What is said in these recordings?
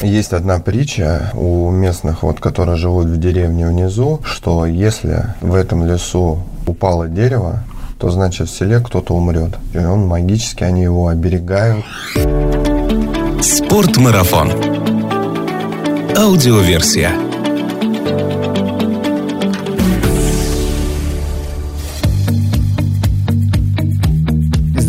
Есть одна притча у местных, вот, которые живут в деревне внизу, что если в этом лесу упало дерево, то значит в селе кто-то умрет. И он магически, они его оберегают. Спортмарафон. Аудиоверсия.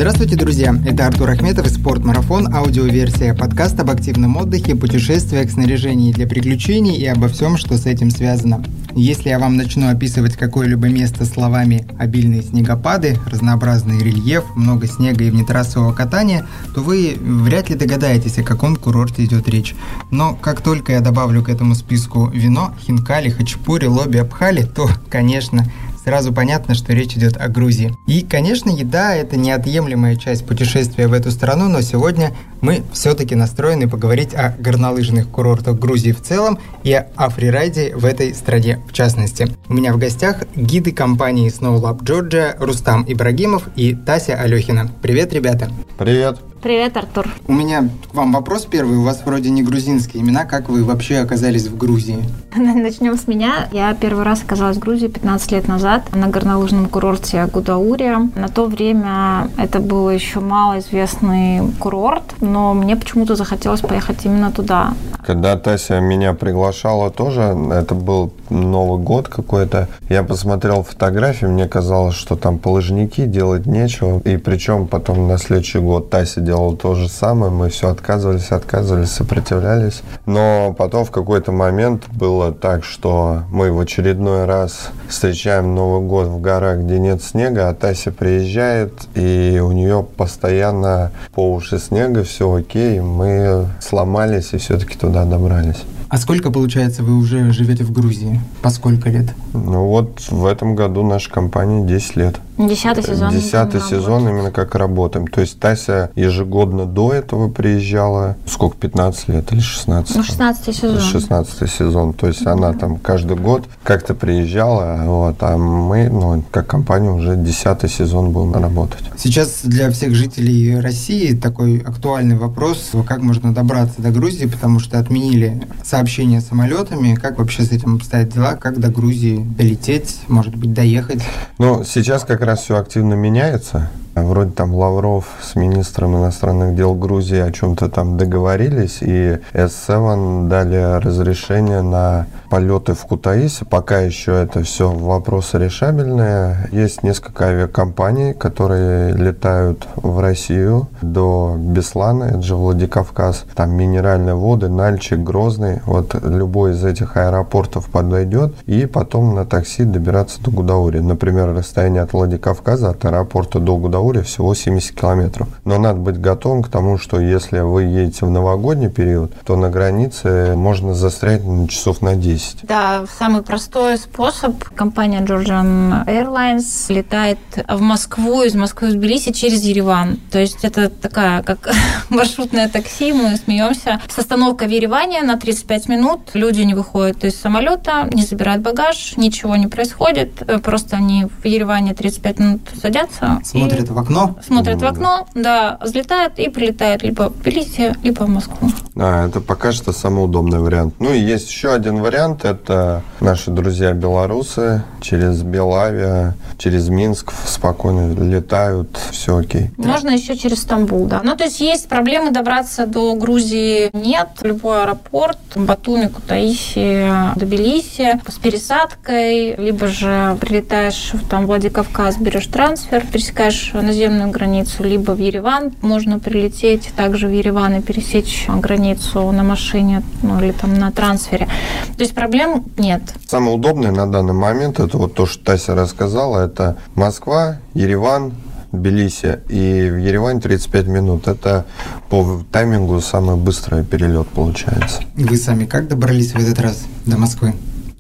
Здравствуйте, друзья! Это Артур Ахметов и «Спортмарафон», аудиоверсия подкаста об активном отдыхе, путешествиях, снаряжении для приключений и обо всем, что с этим связано. Если я вам начну описывать какое-либо место словами «обильные снегопады», «разнообразный рельеф», «много снега и внетрассового катания», то вы вряд ли догадаетесь, о каком курорте идет речь. Но как только я добавлю к этому списку вино, хинкали, хачапури, лоби, абхали, то, конечно, сразу понятно, что речь идет о Грузии. И, конечно, еда – это неотъемлемая часть путешествия в эту страну, но сегодня мы все-таки настроены поговорить о горнолыжных курортах Грузии в целом и о фрирайде в этой стране в частности. У меня в гостях гиды компании Snow Lab Georgia Рустам Ибрагимов и Тася Алехина. Привет, ребята! Привет! Привет, Артур. У меня к вам вопрос первый. У вас вроде не грузинские имена. Как вы вообще оказались в Грузии? Начнем с меня. Я первый раз оказалась в Грузии 15 лет назад на горнолыжном курорте Гудаури. На то время это был еще малоизвестный курорт, но мне почему-то захотелось поехать именно туда. Когда Тася меня приглашала тоже, это был Новый год какой-то, я посмотрел фотографии, мне казалось, что там полыжники делать нечего. И причем потом на следующий год Тася делала то же самое, мы все отказывались, отказывались, сопротивлялись. Но потом в какой-то момент было так, что мы в очередной раз встречаем Новый год в горах, где нет снега, а Тася приезжает, и у нее постоянно по уши снега, все окей, мы сломались и все-таки туда добрались. А сколько, получается, вы уже живете в Грузии? По сколько лет? Ну вот в этом году наша компания 10 лет. Десятый сезон. Десятый сезон год. именно как работаем. То есть Тася ежегодно до этого приезжала, сколько, 15 лет или 16? Ну, 16 сезон. 16 сезон. То есть она там каждый год как-то приезжала, вот, а мы, ну, как компания уже десятый сезон будем работать. Сейчас для всех жителей России такой актуальный вопрос, как можно добраться до Грузии, потому что отменили сообщение самолетами. Как вообще с этим обстоят дела? Как до Грузии долететь, может быть, доехать? Ну, сейчас как раз все активно меняется. Вроде там Лавров с министром иностранных дел Грузии о чем-то там договорились, и S7 дали разрешение на полеты в Кутаиси. Пока еще это все вопросы решабельные. Есть несколько авиакомпаний, которые летают в Россию до Беслана, это же Владикавказ. Там минеральные воды, Нальчик, Грозный. Вот любой из этих аэропортов подойдет, и потом на такси добираться до Гудаури. Например, расстояние от Владикавказа, от аэропорта до Гудаури всего 70 километров. Но надо быть готовым к тому, что если вы едете в новогодний период, то на границе можно застрять на часов на 10 10. Да, самый простой способ. Компания Georgian Airlines летает в Москву, из Москвы в Тбилиси через Ереван. То есть это такая, как маршрутное такси, мы смеемся. С остановкой в Ереване на 35 минут люди не выходят из самолета, не забирают багаж, ничего не происходит. Просто они в Ереване 35 минут садятся. Смотрят в окно? Смотрят в окно, да, взлетают и прилетают либо в Тбилиси, либо в Москву. А, это пока что самый удобный вариант. Ну и есть еще один вариант это наши друзья белорусы через Белавия, через Минск спокойно летают, все окей. Можно еще через Стамбул, да. Ну, то есть есть проблемы добраться до Грузии? Нет. Любой аэропорт, Батуми, Кутаиси, Тбилиси с пересадкой, либо же прилетаешь в там, Владикавказ, берешь трансфер, пересекаешь наземную границу, либо в Ереван можно прилететь, также в Ереван и пересечь границу на машине, ну, или там на трансфере. То есть проблем нет. Самое удобное на данный момент, это вот то, что Тася рассказала, это Москва, Ереван, Тбилиси. И в Ереване 35 минут. Это по таймингу самый быстрый перелет получается. Вы сами как добрались в этот раз до Москвы?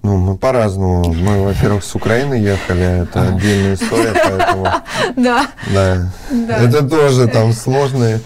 Ну, мы по-разному. Мы, во-первых, с Украины ехали, это отдельная история, поэтому... Да. Да. Это тоже там сложные.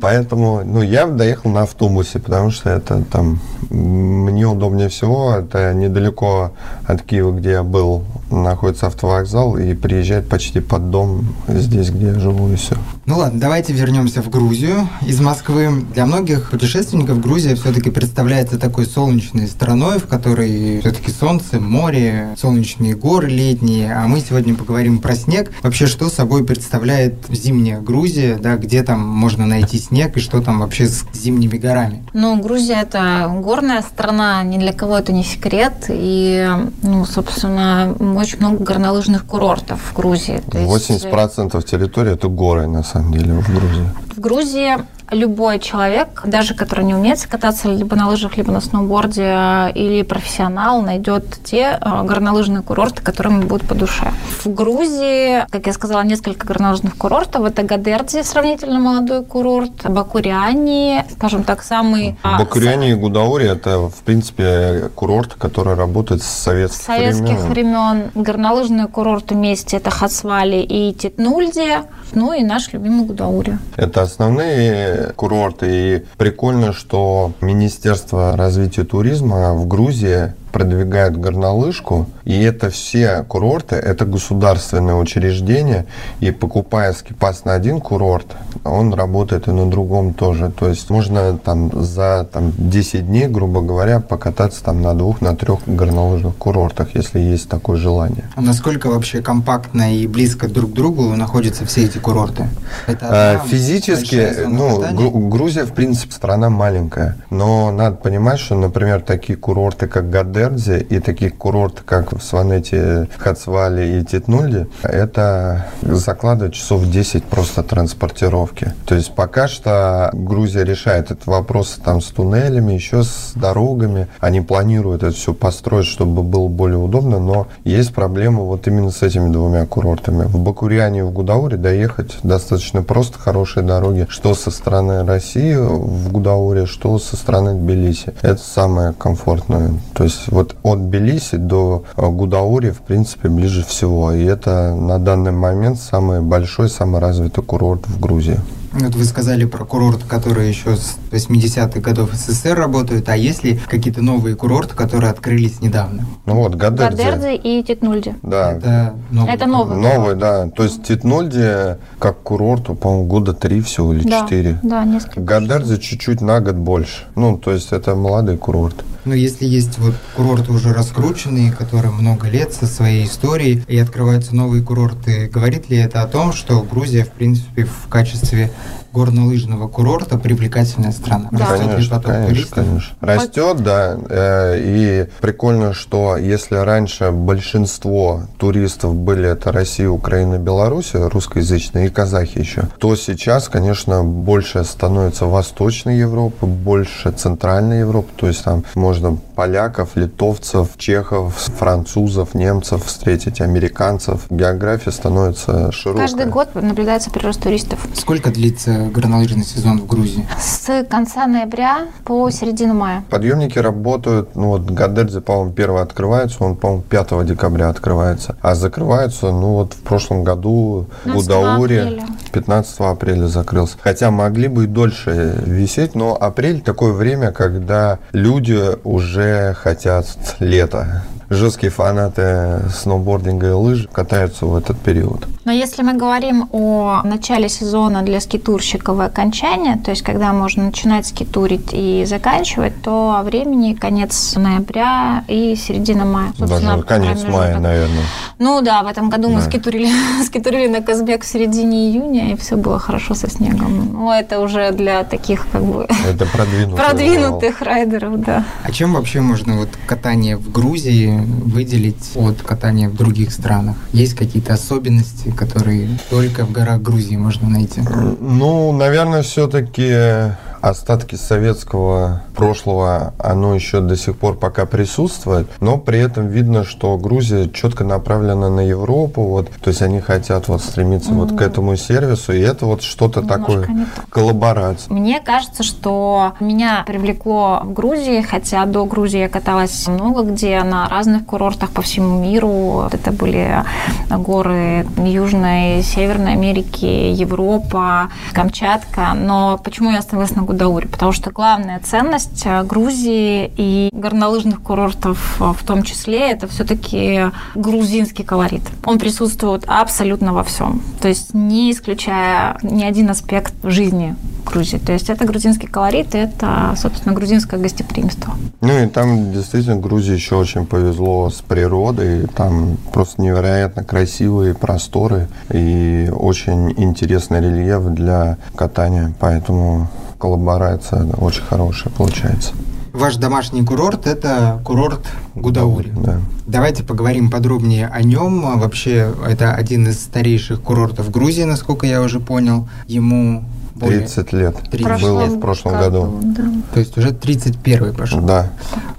Поэтому, ну, я доехал на автобусе, потому что это там мне удобнее всего. Это недалеко от Киева, где я был, находится автовокзал, и приезжать почти под дом здесь, где я живу, и все. Ну ладно, давайте вернемся в Грузию из Москвы. Для многих путешественников Грузия все-таки представляется такой солнечной страной, в которой все-таки солнце, море, солнечные горы летние. А мы сегодня поговорим про снег. Вообще, что собой представляет зимняя Грузия, да, где там можно найти снег и что там вообще с зимними горами? Ну, Грузия это горная страна, ни для кого это не секрет. И, ну, собственно, очень много горнолыжных курортов в Грузии. То 80% есть... территории это горы, на самом деле, в Грузии. В Грузии любой человек, даже который не умеет кататься либо на лыжах, либо на сноуборде, или профессионал, найдет те э, горнолыжные курорты, которые ему будут по душе. В Грузии, как я сказала, несколько горнолыжных курортов. Это Гадердзи, сравнительно молодой курорт, Бакуриани, скажем так, самый... А, Бакуриани и Гудаури – это, в принципе, курорт, который работает с советских, советских времен. времен. Горнолыжные курорты вместе – это Хацвали и Титнульди, ну и наш любимый Гудаури. Это основные курорты. И прикольно, что Министерство развития туризма в Грузии продвигают горнолыжку, и это все курорты, это государственные учреждения, и покупая скипас на один курорт, он работает и на другом тоже. То есть можно там за там, 10 дней, грубо говоря, покататься там на двух, на трех горнолыжных курортах, если есть такое желание. А насколько вообще компактно и близко друг к другу находятся все эти курорты? Это а, физически, ну, Грузия, в принципе, страна маленькая, но надо понимать, что, например, такие курорты, как Гаде, Дердзе и таких курортов, как в Сванете, Хацвале и Титнульде, это закладывает часов 10 просто транспортировки. То есть пока что Грузия решает этот вопрос там с туннелями, еще с дорогами. Они планируют это все построить, чтобы было более удобно, но есть проблема вот именно с этими двумя курортами. В Бакуриане и в Гудауре доехать достаточно просто, хорошие дороги, что со стороны России в Гудауре, что со стороны Тбилиси. Это самое комфортное. То есть вот от Белиси до э, Гудаури, в принципе, ближе всего. И это на данный момент самый большой, самый развитый курорт в Грузии. Вот вы сказали про курорт, которые еще с 80-х годов СССР работают, а есть ли какие-то новые курорты, которые открылись недавно? Ну вот, Гадердзе. Гадердзе и Титнульди. Да. Это новый. Это новый. Новый, да. То есть Титнульди как курорт, по-моему, года три всего или четыре. Да, да, несколько. Гадердзе чуть-чуть на год больше. Ну, то есть это молодой курорт. Но если есть вот курорты уже раскрученные, которые много лет со своей историей, и открываются новые курорты, говорит ли это о том, что Грузия, в принципе, в качестве горнолыжного курорта привлекательная страна. Да. Конечно, конечно, конечно. Растет, да. Э, и прикольно, что если раньше большинство туристов были это Россия, Украина, Беларусь, русскоязычные и казахи еще, то сейчас, конечно, больше становится Восточной Европы, больше Центральной Европы. То есть там можно поляков, литовцев, чехов, французов, немцев встретить, американцев. География становится широкой. Каждый год наблюдается прирост туристов. Сколько длится горнолыжный сезон в Грузии? С конца ноября по середину мая. Подъемники работают, ну вот Гадельзе, по-моему, первый открывается, он, по-моему, 5 декабря открывается. А закрывается, ну вот в прошлом году в Удауре 15 апреля закрылся. Хотя могли бы и дольше висеть, но апрель такое время, когда люди уже хотят лета жесткие фанаты сноубординга и лыж катаются в этот период. Но если мы говорим о начале сезона для скитурщиков и окончания, то есть когда можно начинать скитурить и заканчивать, то о времени конец ноября и середина мая. Даже конец мая, наверное. Ну да, в этом году да. мы скитурили, скитурили на Казбек в середине июня, и все было хорошо со снегом. Ну, это уже для таких как бы это продвинутых, продвинутых райдеров, да. А чем вообще можно вот катание в Грузии выделить от катания в других странах? Есть какие-то особенности, которые только в горах Грузии можно найти? Ну, наверное, все-таки остатки советского прошлого, оно еще до сих пор пока присутствует, но при этом видно, что Грузия четко направлена на Европу, вот, то есть они хотят вот стремиться mm-hmm. вот к этому сервису, и это вот что-то такое, коллаборация. Мне кажется, что меня привлекло в Грузии, хотя до Грузии я каталась много где, на разных курортах по всему миру. Это были горы Южной, Северной Америки, Европа, Камчатка, но почему я остановилась на Гудаури, потому что главная ценность э, Грузии и горнолыжных курортов в том числе, это все-таки грузинский колорит. Он присутствует абсолютно во всем, то есть не исключая ни один аспект жизни Грузии. То есть это грузинский колорит, это, собственно, грузинское гостеприимство. Ну и там действительно Грузии еще очень повезло с природой. Там просто невероятно красивые просторы и очень интересный рельеф для катания. Поэтому коллаборация очень хорошая получается. Ваш домашний курорт – это курорт Гудаури. Да. Давайте поговорим подробнее о нем. Вообще, это один из старейших курортов Грузии, насколько я уже понял. Ему 30 лет 30 было в прошлом году. году. Да. То есть уже 31 пошел. Да.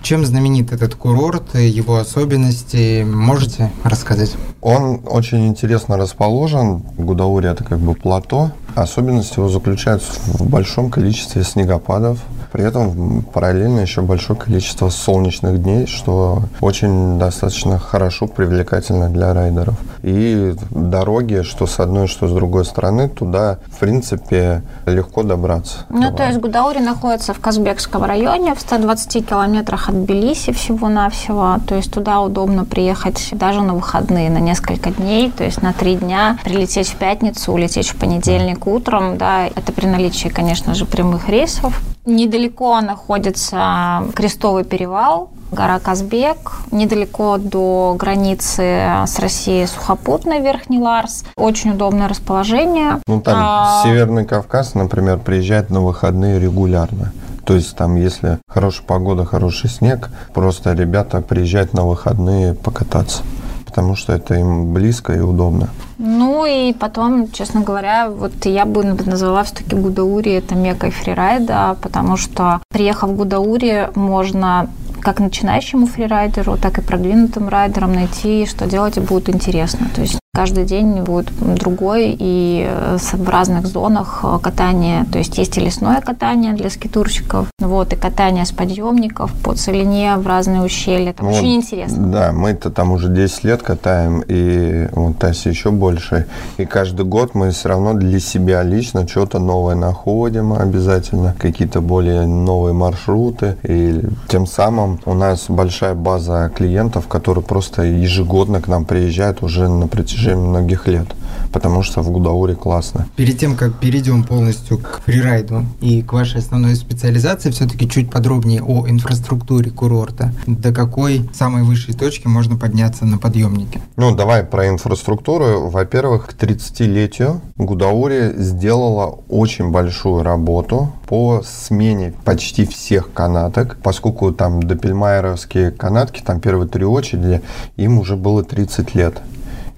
Чем знаменит этот курорт, его особенности, можете рассказать? Он очень интересно расположен. Гудаури это как бы плато. Особенность его заключается в большом количестве снегопадов. При этом параллельно еще большое количество солнечных дней, что очень достаточно хорошо, привлекательно для райдеров. И дороги, что с одной, что с другой стороны, туда, в принципе, легко добраться. Ну, Давай. то есть Гудаури находится в Казбекском районе, в 120 километрах от Тбилиси всего-навсего. То есть туда удобно приехать даже на выходные, на несколько дней, то есть на три дня, прилететь в пятницу, улететь в понедельник утром, да, это при наличии, конечно же, прямых рейсов. Недалеко находится Крестовый перевал, гора Казбек, недалеко до границы с Россией сухопутный Верхний Ларс. Очень удобное расположение. Ну, там а... Северный Кавказ, например, приезжает на выходные регулярно. То есть там, если хорошая погода, хороший снег, просто ребята приезжают на выходные покататься потому что это им близко и удобно. Ну и потом, честно говоря, вот я бы назвала все-таки Гудаури это мекой фрирайда, потому что приехав в Гудаури, можно как начинающему фрирайдеру, так и продвинутым райдерам найти, что делать будет интересно. То есть Каждый день будет другой и э, в разных зонах э, катания. То есть есть и лесное катание для скитурщиков, вот, и катание с подъемников по целине в разные ущелья. Это вот, очень интересно. Да, мы-то там уже 10 лет катаем, и вот Тася еще больше. И каждый год мы все равно для себя лично что-то новое находим обязательно, какие-то более новые маршруты. И тем самым у нас большая база клиентов, которые просто ежегодно к нам приезжают уже на протяжении протяжении многих лет, потому что в Гудауре классно. Перед тем, как перейдем полностью к фрирайду и к вашей основной специализации, все-таки чуть подробнее о инфраструктуре курорта. До какой самой высшей точки можно подняться на подъемнике? Ну, давай про инфраструктуру. Во-первых, к 30-летию Гудаури сделала очень большую работу по смене почти всех канаток, поскольку там допельмайеровские канатки, там первые три очереди, им уже было 30 лет.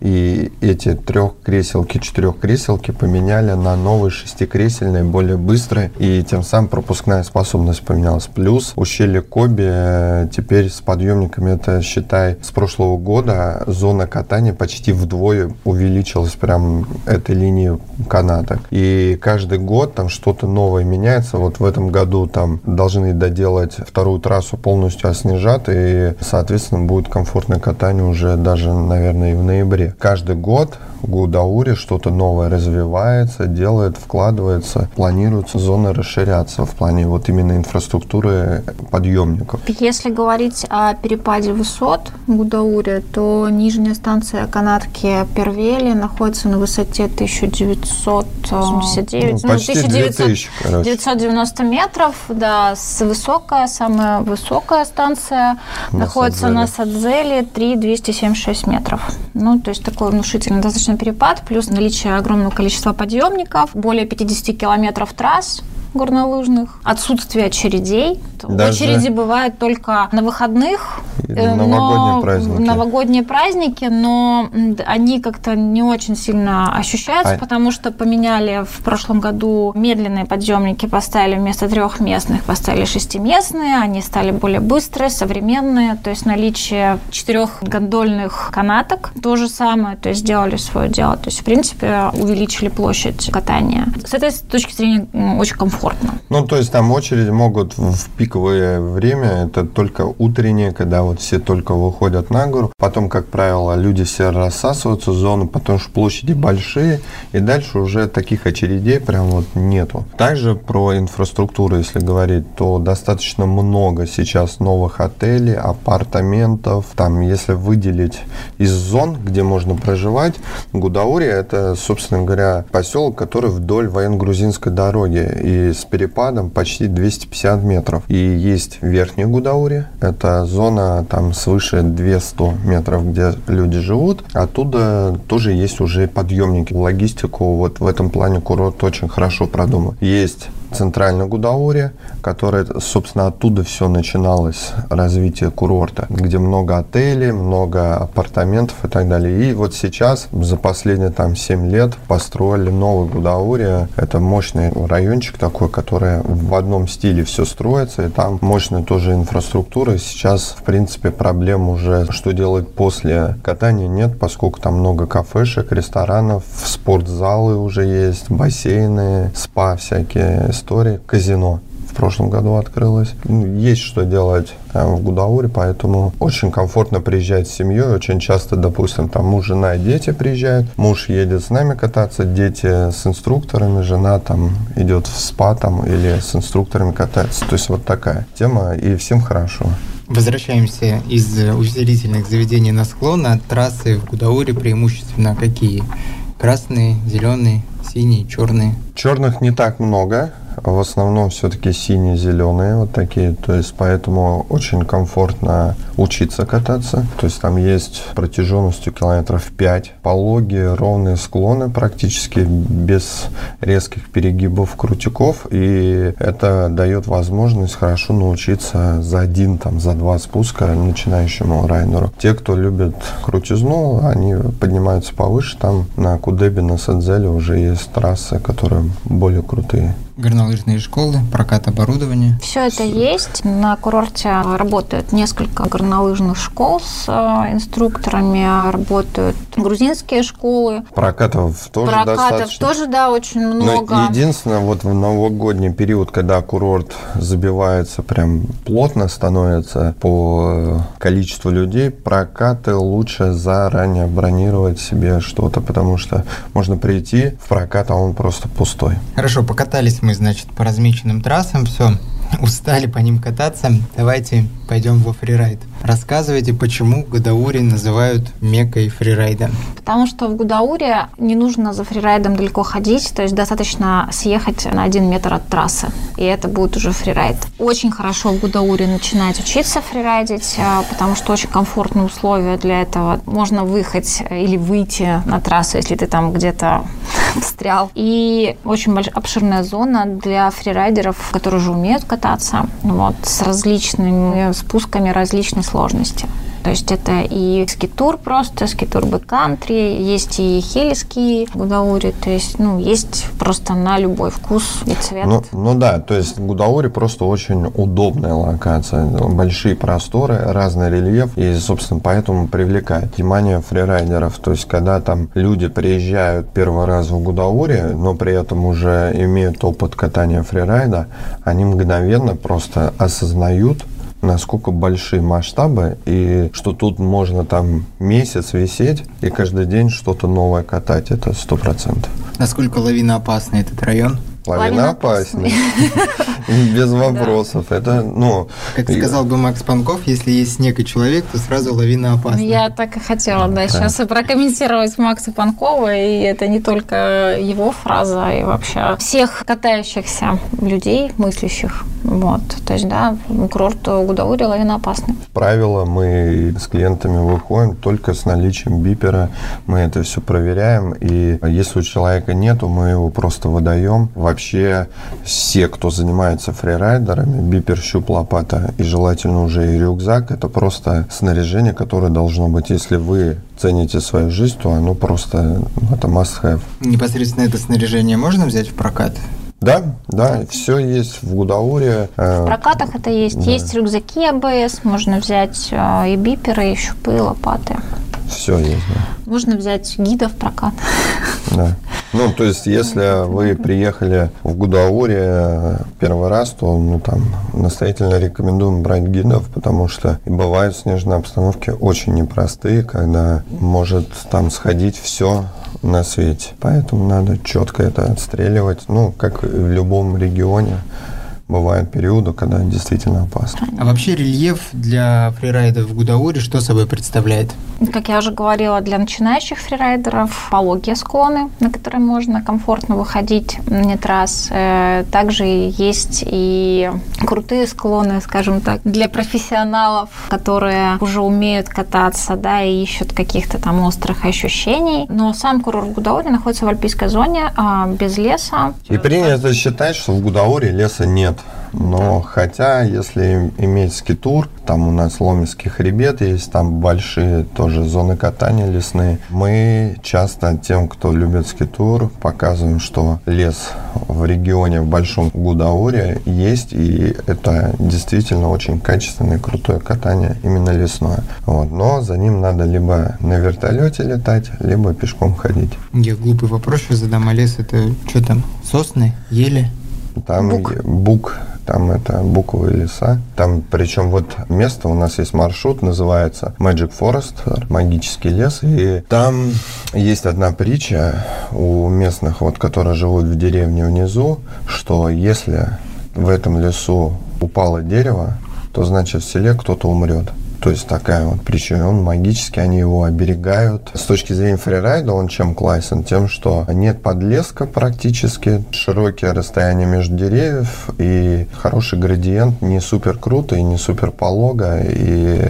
И эти трехкреселки, четырехкреселки поменяли на новые шестикресельные, более быстрые, и тем самым пропускная способность поменялась. Плюс ущелье Коби э, теперь с подъемниками, это считай, с прошлого года зона катания почти вдвое увеличилась прям этой линии каната. И каждый год там что-то новое меняется. Вот в этом году там должны доделать вторую трассу полностью оснежат, и, соответственно, будет комфортное катание уже даже, наверное, и в ноябре каждый год в Гудауре что-то новое развивается, делает, вкладывается, планируются зоны расширяться в плане вот именно инфраструктуры подъемников. Если говорить о перепаде высот в Гудауре, то нижняя станция канатки Первели находится на высоте 1979, ну, почти 1900, 990 метров, да, с высокая, самая высокая станция на находится Садзеле. на Садзеле 3276 метров. Ну, то есть такой внушительный достаточно перепад, плюс наличие огромного количества подъемников, более 50 километров трасс, горнолыжных, отсутствие очередей. Даже... Очереди бывают только на выходных, э, новогодние праздники. новогодние праздники, но они как-то не очень сильно ощущаются, а... потому что поменяли в прошлом году медленные подъемники, поставили вместо трехместных, поставили шестиместные, они стали более быстрые, современные, то есть наличие четырех гондольных канаток, то же самое, то есть сделали свое дело, то есть в принципе увеличили площадь катания. С этой точки зрения очень комфортно комфортно. Ну, то есть там очереди могут в пик пиковое время это только утреннее, когда вот все только выходят на гору. Потом, как правило, люди все рассасываются в зону, потому что площади большие, и дальше уже таких очередей прям вот нету. Также про инфраструктуру, если говорить, то достаточно много сейчас новых отелей, апартаментов. Там, если выделить из зон, где можно проживать, Гудаури это, собственно говоря, поселок, который вдоль военно-грузинской дороги и с перепадом почти 250 метров. И есть Верхняя Гудаури, это зона там свыше 200 метров, где люди живут. Оттуда тоже есть уже подъемники. Логистику вот в этом плане курорт очень хорошо продуман. Есть центральной Гудауре, которая, собственно, оттуда все начиналось, развитие курорта, где много отелей, много апартаментов и так далее. И вот сейчас, за последние там 7 лет, построили новый Гудауре. Это мощный райончик такой, который в одном стиле все строится, и там мощная тоже инфраструктура. Сейчас, в принципе, проблем уже, что делать после катания, нет, поскольку там много кафешек, ресторанов, спортзалы уже есть, бассейны, спа всякие, истории. Казино в прошлом году открылось. Ну, есть что делать в Гудауре, поэтому очень комфортно приезжать с семьей. Очень часто, допустим, там муж, жена и дети приезжают. Муж едет с нами кататься, дети с инструкторами, жена там идет в спа там или с инструкторами катается. То есть вот такая тема, и всем хорошо. Возвращаемся из увеселительных заведений на склон. А трассы в Гудауре преимущественно какие? Красные, зеленые, синие, черные? Черных не так много. В основном все-таки синие-зеленые вот такие, то есть поэтому очень комфортно учиться кататься. То есть там есть протяженностью километров 5, пологие, ровные склоны практически без резких перегибов, крутиков, и это дает возможность хорошо научиться за один, там, за два спуска начинающему райнеру. Те, кто любит крутизну, они поднимаются повыше, там на Кудебе, на Садзеле уже есть трассы, которые более крутые горнолыжные школы, прокат оборудования. Все это есть. На курорте работают несколько горнолыжных школ с э, инструкторами, работают грузинские школы. Прокатов тоже Прокатов достаточно. тоже, да, очень много. Но единственное, вот в новогодний период, когда курорт забивается, прям плотно становится по количеству людей, прокаты лучше заранее бронировать себе что-то, потому что можно прийти в прокат, а он просто пустой. Хорошо, покатались мы, значит, по размеченным трассам, все, устали по ним кататься, давайте пойдем во фрирайд. Рассказывайте, почему Гудаури называют мекой фрирайда. Потому что в Гудауре не нужно за фрирайдом далеко ходить, то есть достаточно съехать на один метр от трассы, и это будет уже фрирайд. Очень хорошо в Гудауре начинать учиться фрирайдить, а, потому что очень комфортные условия для этого. Можно выехать или выйти на трассу, если ты там где-то встрял. И очень большая обширная зона для фрирайдеров, которые уже умеют кататься, вот, с различными спусками различной сложности. То есть это и скитур просто, скитур бэккантри, есть и хелиски гудаури, то есть, ну, есть просто на любой вкус и цвет. Ну, ну да, то есть Гудаури просто очень удобная локация, большие просторы, разный рельеф, и, собственно, поэтому привлекает внимание фрирайдеров. То есть, когда там люди приезжают первый раз в Гудаури, но при этом уже имеют опыт катания фрирайда, они мгновенно просто осознают, насколько большие масштабы, и что тут можно там месяц висеть и каждый день что-то новое катать, это сто процентов. Насколько лавина опасный этот район? Лавина опаснее. Без вопросов. Это, ну... Как сказал бы Макс Панков, если есть снег и человек, то сразу лавина опасна. Я так и хотела, да, сейчас прокомментировать Макса Панкова, и это не только его фраза, и вообще всех катающихся людей, мыслящих. Вот, то есть, да, курорт Гудаури лавина опасна. Правило, мы с клиентами выходим только с наличием бипера, мы это все проверяем, и если у человека нету, мы его просто выдаем. Вообще все, кто занимается фрирайдерами, бипер, щуп, лопата и желательно уже и рюкзак, это просто снаряжение, которое должно быть, если вы цените свою жизнь, то оно просто, ну, это must have. Непосредственно это снаряжение можно взять в прокат? Да, да, все есть в Гудауре. В прокатах это есть. Да. Есть рюкзаки АБС, можно взять э, и биперы, и щупы, и лопаты. Все есть, да. Можно взять гида в прокат. Да. Ну, то есть, если вы приехали в Гудауре первый раз, то, ну, там, настоятельно рекомендуем брать гидов, потому что и бывают снежные обстановки очень непростые, когда может там сходить все на свете. Поэтому надо четко это отстреливать, ну, как в любом регионе бывают периоды, когда действительно опасно. А вообще рельеф для фрирайда в Гудауре что собой представляет? Как я уже говорила, для начинающих фрирайдеров пологие склоны, на которые можно комфортно выходить нет раз. Э, также есть и крутые склоны, скажем так, для профессионалов, которые уже умеют кататься, да, и ищут каких-то там острых ощущений. Но сам курорт Гудаури находится в альпийской зоне, а, без леса. И принято считать, что в Гудауре леса нет. Но да. хотя, если иметь скитур, там у нас Ломецкий хребет есть, там большие тоже зоны катания лесные. Мы часто тем, кто любит скитур, показываем, что лес в регионе, в Большом Гудауре есть, и это действительно очень качественное, крутое катание, именно лесное. Вот. Но за ним надо либо на вертолете летать, либо пешком ходить. Я глупый вопрос сейчас задам, а лес это что там, сосны, ели? Там бук. бук там это буковые леса. Там, причем вот место, у нас есть маршрут, называется Magic Forest, магический лес, и там есть одна притча у местных, вот, которые живут в деревне внизу, что если в этом лесу упало дерево, то значит в селе кто-то умрет. То есть такая вот причина. Он магически, они его оберегают. С точки зрения фрирайда он чем классен? Тем, что нет подлеска практически, широкие расстояния между деревьев и хороший градиент, не супер круто и не супер полого. И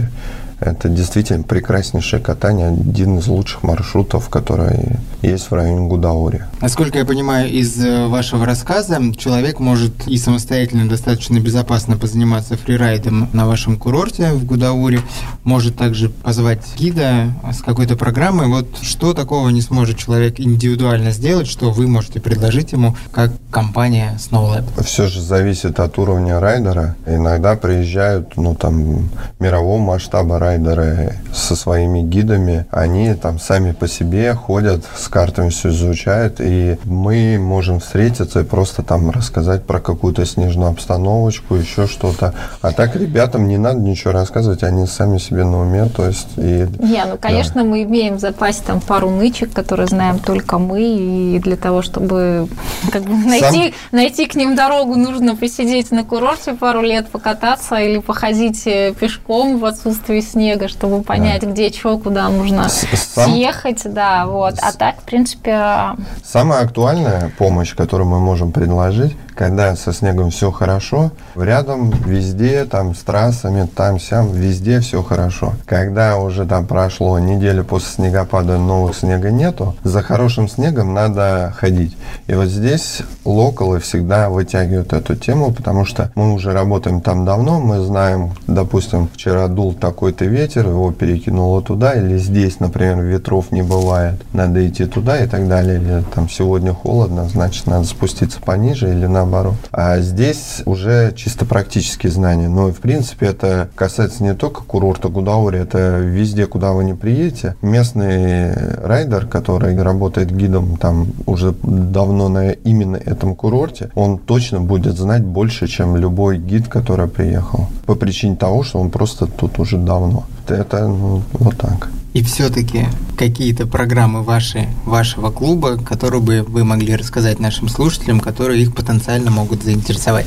это действительно прекраснейшее катание, один из лучших маршрутов, который есть в районе Гудаури. Насколько я понимаю из э, вашего рассказа, человек может и самостоятельно достаточно безопасно позаниматься фрирайдом на вашем курорте в Гудауре, может также позвать гида с какой-то программой. Вот что такого не сможет человек индивидуально сделать, что вы можете предложить ему как компания SnowLab? Все же зависит от уровня райдера. Иногда приезжают, ну там, мирового масштаба райдеры со своими гидами, они там сами по себе ходят, с картами все изучают, и мы можем встретиться и просто там рассказать про какую-то снежную обстановочку, еще что-то. А так ребятам не надо ничего рассказывать, они сами себе на уме, то есть... И, не, ну, конечно, да. мы имеем в запасе там пару нычек, которые знаем только мы, и для того, чтобы как бы найти, Сам... найти к ним дорогу, нужно посидеть на курорте пару лет, покататься или походить э, пешком в отсутствии снега, чтобы понять, да. где что, куда нужно Сам... съехать, да, вот. А так, в принципе... Самая актуальная помощь, которую мы можем предложить, когда со снегом все хорошо, рядом везде, там с трассами, там сям, везде все хорошо. Когда уже там прошло неделю после снегопада, нового снега нету, за хорошим снегом надо ходить. И вот здесь локалы всегда вытягивают эту тему, потому что мы уже работаем там давно, мы знаем, допустим, вчера дул такой-то ветер, его перекинуло туда, или здесь, например, ветров не бывает, надо идти туда и так далее, или там сегодня холодно, значит, надо спуститься пониже или на наоборот. А здесь уже чисто практические знания. Но, в принципе, это касается не только курорта Гудаури, это везде, куда вы не приедете. Местный райдер, который работает гидом там уже давно на именно этом курорте, он точно будет знать больше, чем любой гид, который приехал. По причине того, что он просто тут уже давно. Это вот так. И все-таки какие-то программы ваши, вашего клуба, которые бы вы могли рассказать нашим слушателям, которые их потенциально могут заинтересовать?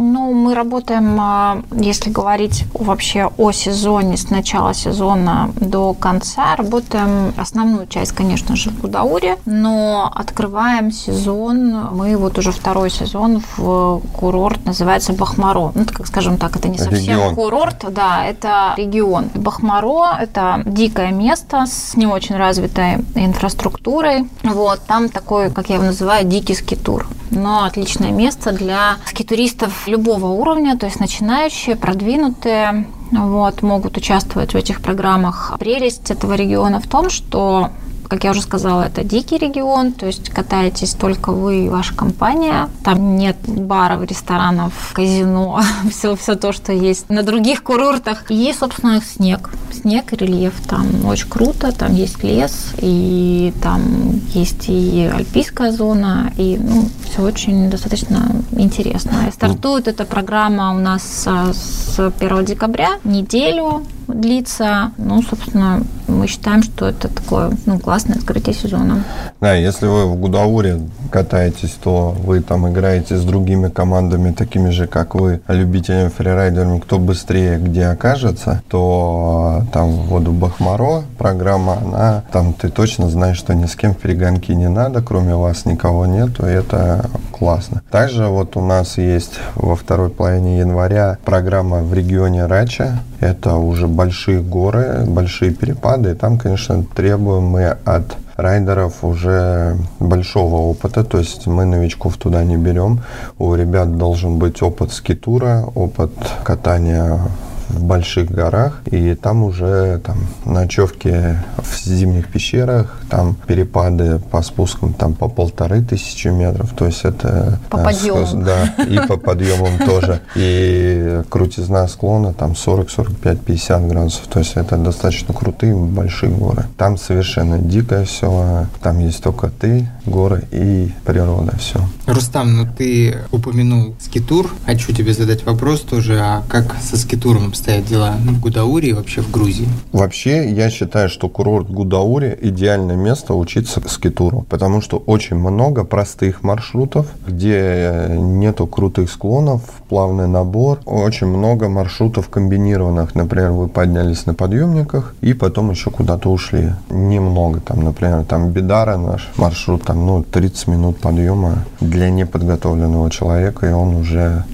Ну, мы работаем, а, если говорить вообще о сезоне, с начала сезона до конца, работаем основную часть, конечно же, в Гудауре, но открываем сезон, мы вот уже второй сезон в курорт, называется Бахмаро. Ну, как скажем так, это не совсем регион. курорт, да, это регион. Бахмаро – это дикое место с не очень развитой инфраструктурой. Вот, там такой, как я его называю, дикий скитур. Но отличное место для скитуристов любого уровня, то есть начинающие, продвинутые, вот, могут участвовать в этих программах. Прелесть этого региона в том, что Как я уже сказала, это дикий регион, то есть катаетесь только вы и ваша компания. Там нет баров, ресторанов, казино, все, все то, что есть на других курортах. И, собственно, снег. Снег и рельеф. Там очень круто, там есть лес, и там есть и альпийская зона, и ну, все очень достаточно интересно. И стартует эта программа у нас с 1 декабря, неделю длится. Ну, собственно, мы считаем, что это такое ну, классное открытие сезона. Да, если вы в Гудауре катаетесь, то вы там играете с другими командами, такими же, как вы, любителями фрирайдерами, кто быстрее где окажется, то там вот в Бахмаро программа, она, там ты точно знаешь, что ни с кем перегонки не надо, кроме вас никого нету, и это классно. Также вот у нас есть во второй половине января программа в регионе Рача, это уже большие горы, большие перепады. И там, конечно, требуем мы от райдеров уже большого опыта, то есть мы новичков туда не берем. У ребят должен быть опыт скитура, опыт катания в больших горах, и там уже там ночевки в зимних пещерах, там перепады по спускам там по полторы тысячи метров, то есть это... По подъемам. Да, и по подъемам тоже. И крутизна склона там 40, 45, 50 градусов, то есть это достаточно крутые большие горы. Там совершенно дикое все, там есть только ты, горы и природа, все. Рустам, ну ты упомянул скитур, хочу тебе задать вопрос тоже, а как со скитуром обстоят дела в Гудауре и вообще в Грузии? Вообще, я считаю, что курорт Гудаури – идеальное место учиться скитуру, потому что очень много простых маршрутов, где нету крутых склонов, плавный набор, очень много маршрутов комбинированных. Например, вы поднялись на подъемниках и потом еще куда-то ушли. Немного там, например, там Бедара наш маршрут, там, ну, 30 минут подъема для неподготовленного человека, и он уже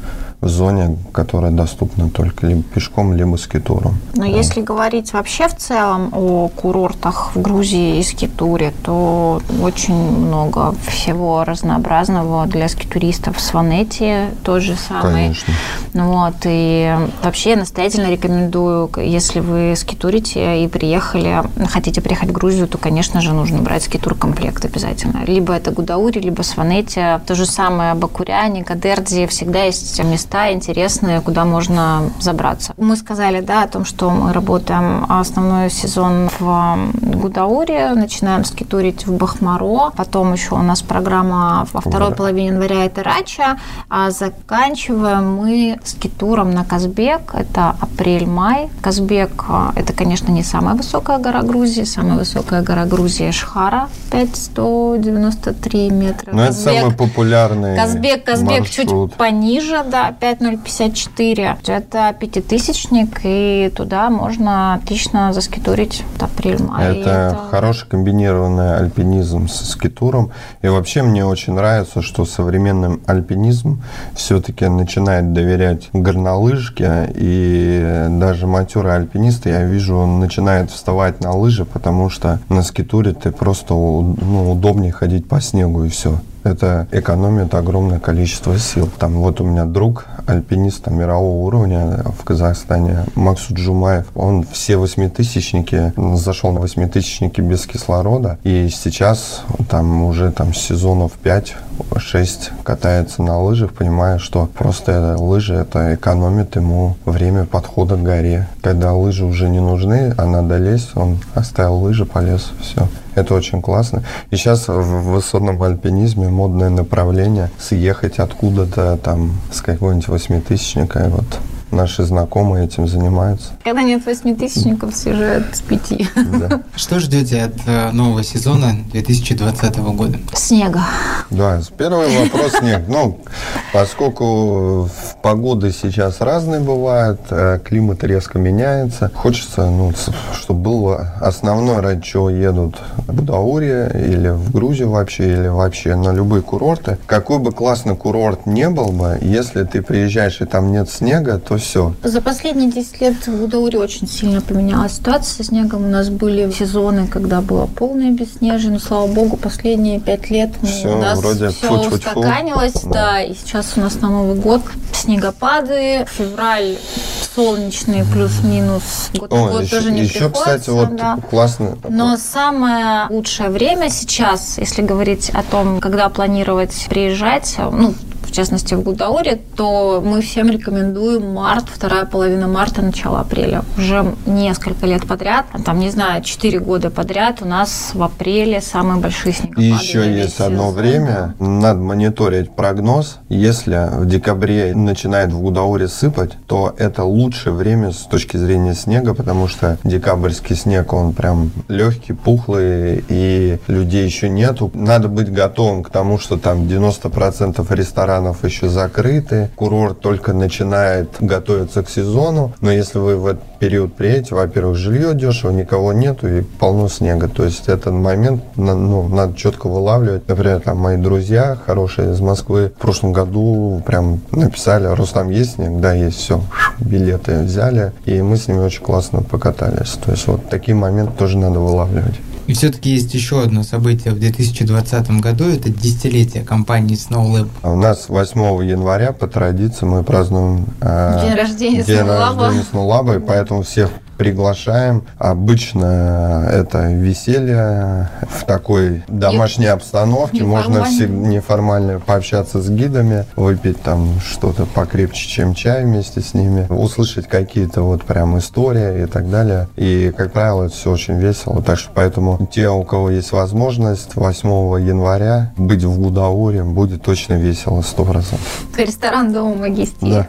в зоне, которая доступна только либо пешком, либо скитуром. Но да. если говорить вообще в целом о курортах в Грузии и скитуре, то очень много всего разнообразного для скитуристов. Сванети тот же самый. Конечно. Ну вот, и вообще я настоятельно рекомендую, если вы скитурите и приехали, хотите приехать в Грузию, то, конечно же, нужно брать скитур-комплект обязательно. Либо это Гудаури, либо Сванети. То же самое Бакуряне, Кадерди. Всегда есть места места интересные, куда можно забраться. Мы сказали, да, о том, что мы работаем основной сезон в Гудауре, начинаем скитурить в Бахмаро, потом еще у нас программа во второй да. половине января это Рача, а заканчиваем мы скитуром на Казбек, это апрель-май. Казбек – это, конечно, не самая высокая гора Грузии, самая высокая гора Грузии – Шхара, 5193 метра. Но Казбек, это самый популярный Казбек, Казбек чуть пониже, да, 5054. Это пятитысячник, и туда можно отлично заскитурить апрель-май. Это, это хороший комбинированный альпинизм с скитуром. И вообще мне очень нравится, что современный альпинизм все-таки начинает доверять горнолыжке, и даже матерые альпинисты, я вижу, он начинает вставать на лыжи, потому что на скитуре ты просто ну, удобнее ходить по снегу и все это экономит огромное количество сил. Там вот у меня друг, альпинист там, мирового уровня в Казахстане, Максу Джумаев, он все восьмитысячники, зашел на восьмитысячники без кислорода, и сейчас там уже там сезонов 5-6 катается на лыжах, понимая, что просто лыжи это экономит ему время подхода к горе. Когда лыжи уже не нужны, а надо лезть, он оставил лыжи, полез, все. Это очень классно. И сейчас в высотном альпинизме модное направление съехать откуда-то там с какого-нибудь восьмитысячника и вот наши знакомые этим занимаются. Когда нет восьмитысячников, съезжают с пяти. Да. Что ждете от э, нового сезона 2020 года? Снега. Да, первый вопрос снег. Ну, поскольку погоды сейчас разные бывают, э, климат резко меняется, хочется, ну, чтобы было основное, ради чего едут в Будауре или в Грузию вообще, или вообще на любые курорты. Какой бы классный курорт не был бы, если ты приезжаешь и там нет снега, то все. За последние 10 лет в Гудауре очень сильно поменялась ситуация со снегом. У нас были сезоны, когда было полное безснежие, но, слава богу, последние 5 лет все, у нас вроде все фу -фу -фу. устаканилось. Да. да, и сейчас у нас на Новый год снегопады, февраль солнечный плюс-минус. Год О, год еще, тоже не еще кстати, вот да. классно. Но самое лучшее время сейчас, если говорить о том, когда планировать приезжать, ну, частности в Гудауре, то мы всем рекомендуем март, вторая половина марта, начало апреля. Уже несколько лет подряд, там, не знаю, 4 года подряд у нас в апреле самые большие снегопады. И еще есть одно время, надо мониторить прогноз. Если в декабре начинает в Гудауре сыпать, то это лучшее время с точки зрения снега, потому что декабрьский снег, он прям легкий, пухлый, и людей еще нету. Надо быть готовым к тому, что там 90% ресторанов ресторанов еще закрыты, курорт только начинает готовиться к сезону, но если вы в этот период приедете, во-первых, жилье дешево, никого нету и полно снега, то есть этот момент ну, надо четко вылавливать. Например, там мои друзья хорошие из Москвы в прошлом году прям написали, Рустам, есть снег? Да, есть, все, билеты взяли, и мы с ними очень классно покатались. То есть вот такие моменты тоже надо вылавливать. И все-таки есть еще одно событие в 2020 году, это десятилетие компании SnowLab. А у нас 8 января по традиции мы празднуем э, день рождения день рождения SnowLab, и поэтому всех приглашаем. Обычно это веселье в такой домашней обстановке. Можно все неформально пообщаться с гидами, выпить там что-то покрепче, чем чай вместе с ними, услышать какие-то вот прям истории и так далее. И, как правило, это все очень весело. Так что поэтому те, у кого есть возможность 8 января быть в Гудауре, будет точно весело, сто процентов. Ресторан Дома Магистии. Да.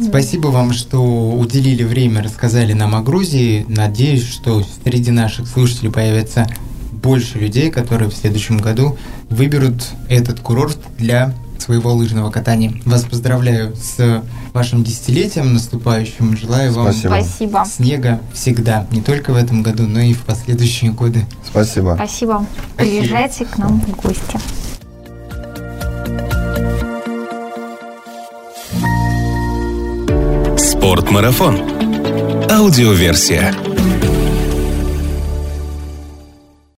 Спасибо вам, что уделили время, рассказали нам о Грузии. Надеюсь, что среди наших слушателей появится больше людей, которые в следующем году выберут этот курорт для своего лыжного катания. Вас поздравляю с вашим десятилетием наступающим. Желаю вам Спасибо. снега всегда, не только в этом году, но и в последующие годы. Спасибо. Спасибо. Приезжайте к нам в гости. Спортмарафон. Аудиоверсия.